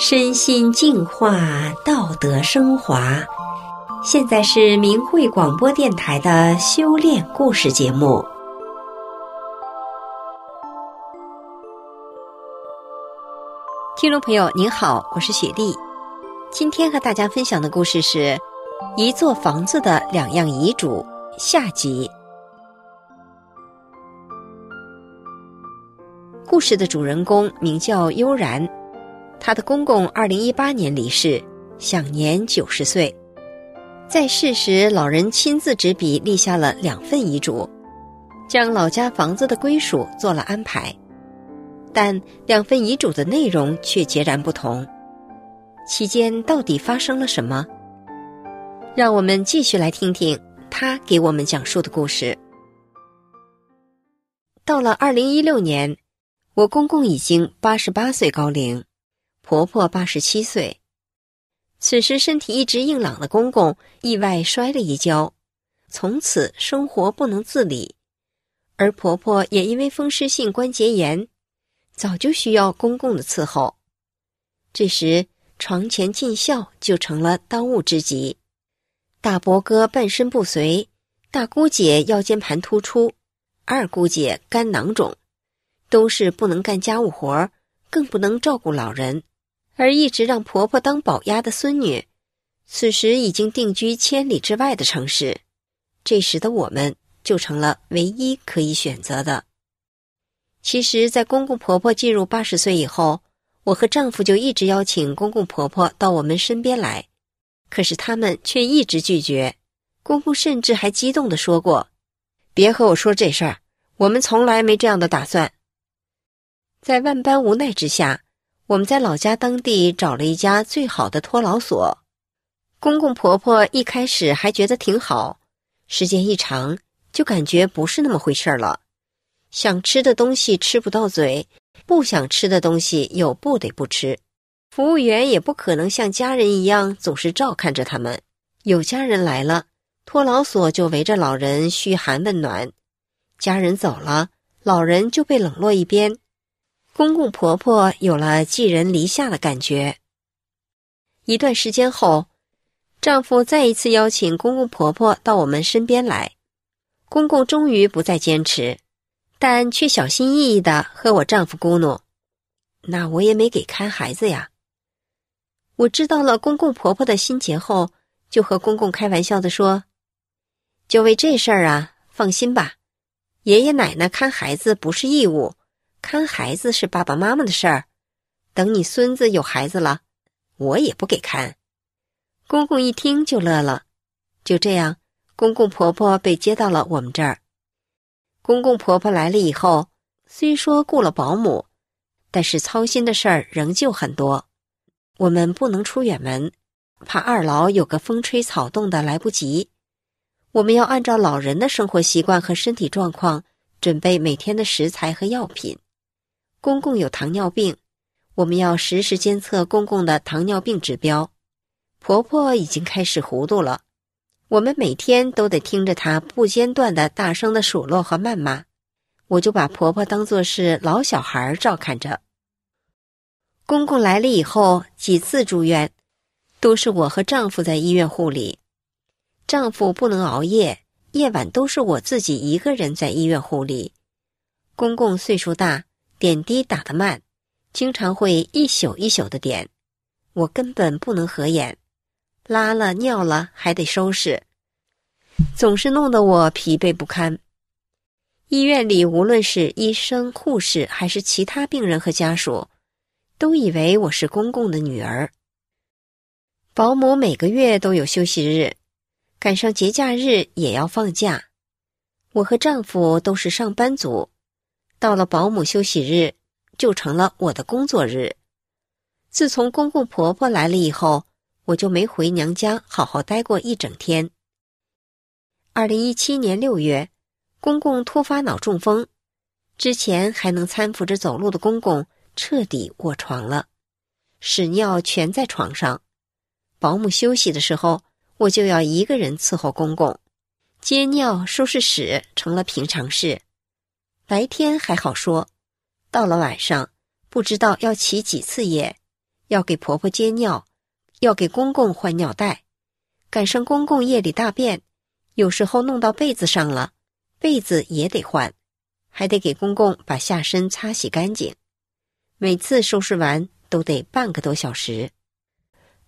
身心净化，道德升华。现在是明慧广播电台的修炼故事节目。听众朋友，您好，我是雪莉。今天和大家分享的故事是《一座房子的两样遗嘱》下集。故事的主人公名叫悠然。他的公公二零一八年离世，享年九十岁。在世时，老人亲自执笔立下了两份遗嘱，将老家房子的归属做了安排。但两份遗嘱的内容却截然不同，期间到底发生了什么？让我们继续来听听他给我们讲述的故事。到了二零一六年，我公公已经八十八岁高龄。婆婆八十七岁，此时身体一直硬朗的公公意外摔了一跤，从此生活不能自理，而婆婆也因为风湿性关节炎，早就需要公公的伺候。这时床前尽孝就成了当务之急。大伯哥半身不遂，大姑姐腰间盘突出，二姑姐肝囊肿，都是不能干家务活更不能照顾老人。而一直让婆婆当保丫的孙女，此时已经定居千里之外的城市。这时的我们就成了唯一可以选择的。其实，在公公婆婆进入八十岁以后，我和丈夫就一直邀请公公婆婆到我们身边来，可是他们却一直拒绝。公公甚至还激动地说过：“别和我说这事儿，我们从来没这样的打算。”在万般无奈之下。我们在老家当地找了一家最好的托老所，公公婆婆一开始还觉得挺好，时间一长就感觉不是那么回事了。想吃的东西吃不到嘴，不想吃的东西又不得不吃。服务员也不可能像家人一样总是照看着他们。有家人来了，托老所就围着老人嘘寒问暖；家人走了，老人就被冷落一边。公公婆婆有了寄人篱下的感觉。一段时间后，丈夫再一次邀请公公婆婆到我们身边来，公公终于不再坚持，但却小心翼翼的和我丈夫咕哝：“那我也没给看孩子呀。”我知道了公公婆婆的心结后，就和公公开玩笑的说：“就为这事儿啊，放心吧，爷爷奶奶看孩子不是义务。”看孩子是爸爸妈妈的事儿，等你孙子有孩子了，我也不给看。公公一听就乐了，就这样，公公婆婆被接到了我们这儿。公公婆婆来了以后，虽说雇了保姆，但是操心的事儿仍旧很多。我们不能出远门，怕二老有个风吹草动的来不及。我们要按照老人的生活习惯和身体状况，准备每天的食材和药品。公公有糖尿病，我们要实时监测公公的糖尿病指标。婆婆已经开始糊涂了，我们每天都得听着她不间断的大声的数落和谩骂。我就把婆婆当作是老小孩照看着。公公来了以后，几次住院，都是我和丈夫在医院护理。丈夫不能熬夜，夜晚都是我自己一个人在医院护理。公公岁数大。点滴打得慢，经常会一宿一宿的点，我根本不能合眼，拉了尿了还得收拾，总是弄得我疲惫不堪。医院里无论是医生、护士还是其他病人和家属，都以为我是公公的女儿。保姆每个月都有休息日，赶上节假日也要放假。我和丈夫都是上班族。到了保姆休息日，就成了我的工作日。自从公公婆婆来了以后，我就没回娘家好好待过一整天。二零一七年六月，公公突发脑中风，之前还能搀扶着走路的公公彻底卧床了，屎尿全在床上。保姆休息的时候，我就要一个人伺候公公，接尿、收拾屎成了平常事。白天还好说，到了晚上，不知道要起几次夜，要给婆婆接尿，要给公公换尿袋，赶上公公夜里大便，有时候弄到被子上了，被子也得换，还得给公公把下身擦洗干净。每次收拾完都得半个多小时。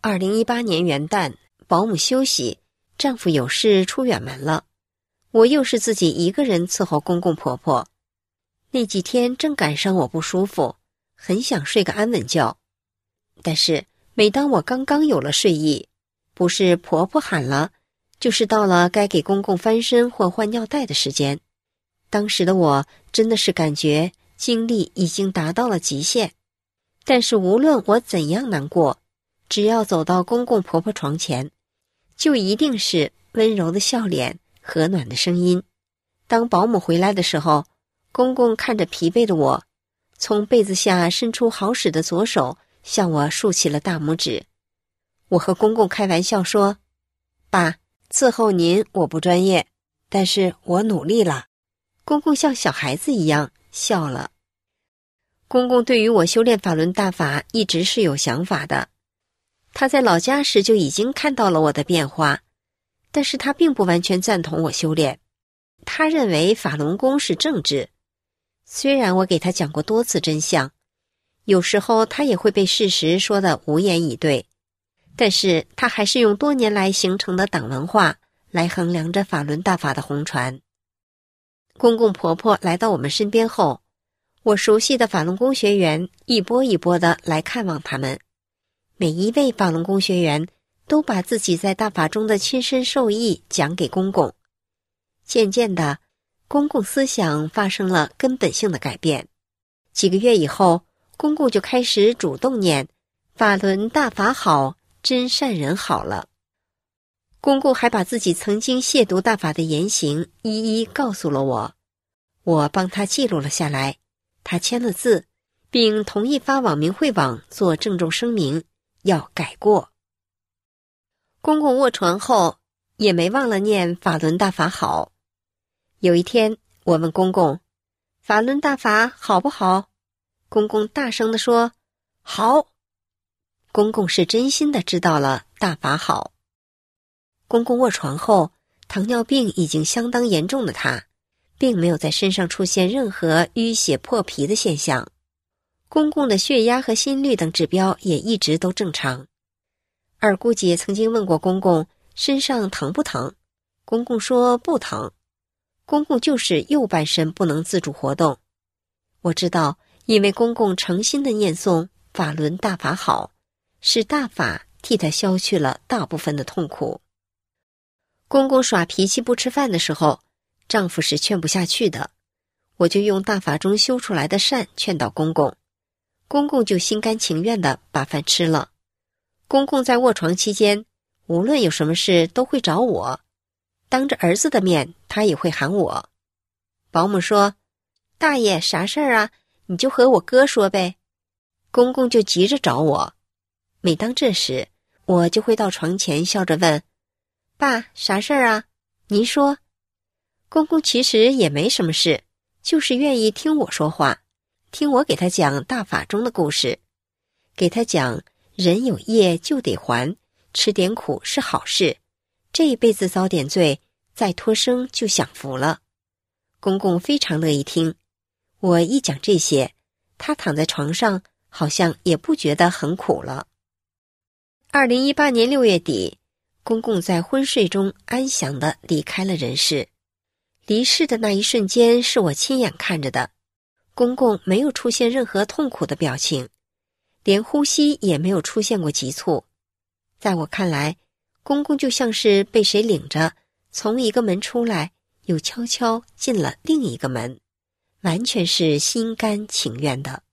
二零一八年元旦，保姆休息，丈夫有事出远门了，我又是自己一个人伺候公公婆婆。那几天正赶上我不舒服，很想睡个安稳觉。但是每当我刚刚有了睡意，不是婆婆喊了，就是到了该给公公翻身或换尿袋的时间。当时的我真的是感觉精力已经达到了极限。但是无论我怎样难过，只要走到公公婆婆床前，就一定是温柔的笑脸、和暖的声音。当保姆回来的时候。公公看着疲惫的我，从被子下伸出好使的左手，向我竖起了大拇指。我和公公开玩笑说：“爸，伺候您我不专业，但是我努力了。”公公像小孩子一样笑了。公公对于我修炼法轮大法一直是有想法的，他在老家时就已经看到了我的变化，但是他并不完全赞同我修炼，他认为法轮功是政治。虽然我给他讲过多次真相，有时候他也会被事实说的无言以对，但是他还是用多年来形成的党文化来衡量着法轮大法的红传。公公婆婆来到我们身边后，我熟悉的法轮功学员一波一波的来看望他们，每一位法轮功学员都把自己在大法中的亲身受益讲给公公，渐渐的。公共思想发生了根本性的改变。几个月以后，公公就开始主动念“法轮大法好，真善人好了”。公公还把自己曾经亵渎大法的言行一一告诉了我，我帮他记录了下来。他签了字，并同意发往明慧网做郑重声明，要改过。公公卧床后也没忘了念“法轮大法好”。有一天，我问公公：“法轮大法好不好？”公公大声地说：“好。”公公是真心的知道了大法好。公公卧床后，糖尿病已经相当严重的他，并没有在身上出现任何淤血破皮的现象。公公的血压和心率等指标也一直都正常。二姑姐曾经问过公公身上疼不疼，公公说不疼。公公就是右半身不能自主活动，我知道，因为公公诚心的念诵“法轮大法好”，是大法替他消去了大部分的痛苦。公公耍脾气不吃饭的时候，丈夫是劝不下去的，我就用大法中修出来的善劝导公公，公公就心甘情愿的把饭吃了。公公在卧床期间，无论有什么事都会找我。当着儿子的面，他也会喊我。保姆说：“大爷，啥事儿啊？你就和我哥说呗。”公公就急着找我。每当这时，我就会到床前笑着问：“爸，啥事儿啊？您说。”公公其实也没什么事，就是愿意听我说话，听我给他讲大法中的故事，给他讲人有业就得还，吃点苦是好事。这一辈子遭点罪，再脱生就享福了。公公非常乐意听，我一讲这些，他躺在床上好像也不觉得很苦了。二零一八年六月底，公公在昏睡中安详的离开了人世。离世的那一瞬间是我亲眼看着的，公公没有出现任何痛苦的表情，连呼吸也没有出现过急促，在我看来。公公就像是被谁领着从一个门出来，又悄悄进了另一个门，完全是心甘情愿的。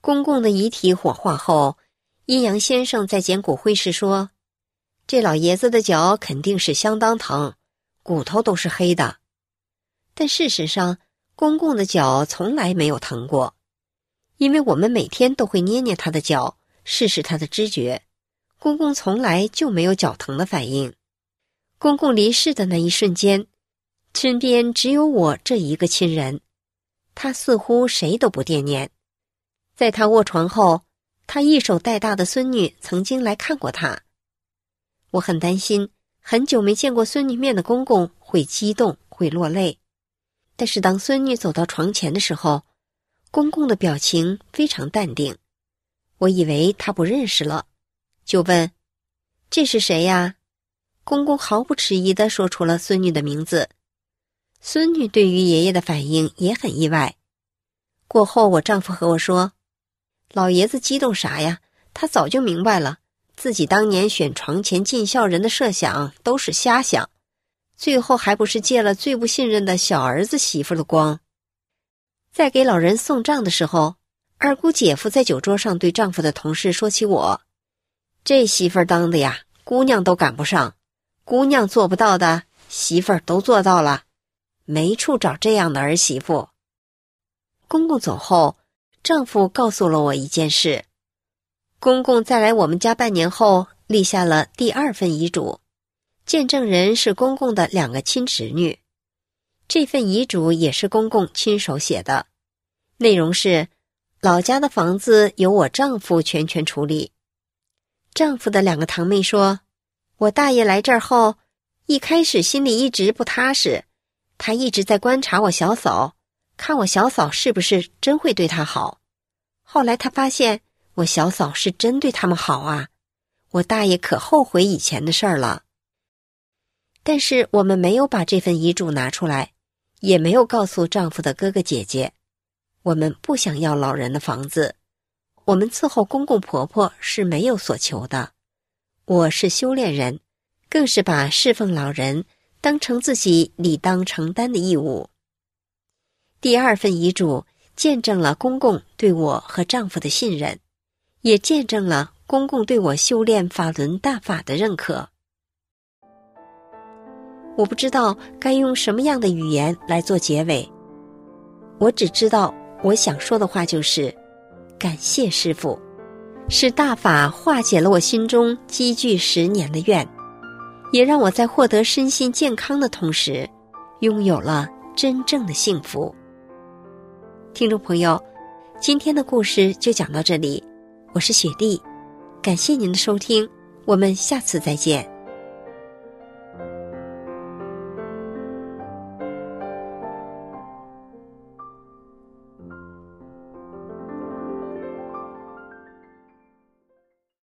公公的遗体火化后，阴阳先生在捡骨灰时说：“这老爷子的脚肯定是相当疼，骨头都是黑的。”但事实上，公公的脚从来没有疼过，因为我们每天都会捏捏他的脚，试试他的知觉。公公从来就没有脚疼的反应。公公离世的那一瞬间，身边只有我这一个亲人，他似乎谁都不惦念。在他卧床后，他一手带大的孙女曾经来看过他。我很担心，很久没见过孙女面的公公会激动，会落泪。但是当孙女走到床前的时候，公公的表情非常淡定。我以为他不认识了，就问：“这是谁呀？”公公毫不迟疑的说出了孙女的名字。孙女对于爷爷的反应也很意外。过后，我丈夫和我说：“老爷子激动啥呀？他早就明白了，自己当年选床前尽孝人的设想都是瞎想，最后还不是借了最不信任的小儿子媳妇的光。”在给老人送葬的时候，二姑姐夫在酒桌上对丈夫的同事说起我：“这媳妇儿当的呀，姑娘都赶不上，姑娘做不到的，媳妇儿都做到了。”没处找这样的儿媳妇。公公走后，丈夫告诉了我一件事：公公在来我们家半年后，立下了第二份遗嘱，见证人是公公的两个亲侄女。这份遗嘱也是公公亲手写的，内容是：老家的房子由我丈夫全权处理。丈夫的两个堂妹说：“我大爷来这儿后，一开始心里一直不踏实。”他一直在观察我小嫂，看我小嫂是不是真会对他好。后来他发现我小嫂是真对他们好啊，我大爷可后悔以前的事儿了。但是我们没有把这份遗嘱拿出来，也没有告诉丈夫的哥哥姐姐。我们不想要老人的房子，我们伺候公公婆婆是没有所求的。我是修炼人，更是把侍奉老人。当成自己理当承担的义务。第二份遗嘱见证了公公对我和丈夫的信任，也见证了公公对我修炼法轮大法的认可。我不知道该用什么样的语言来做结尾，我只知道我想说的话就是：感谢师傅，是大法化解了我心中积聚十年的怨。也让我在获得身心健康的同时，拥有了真正的幸福。听众朋友，今天的故事就讲到这里，我是雪莉，感谢您的收听，我们下次再见。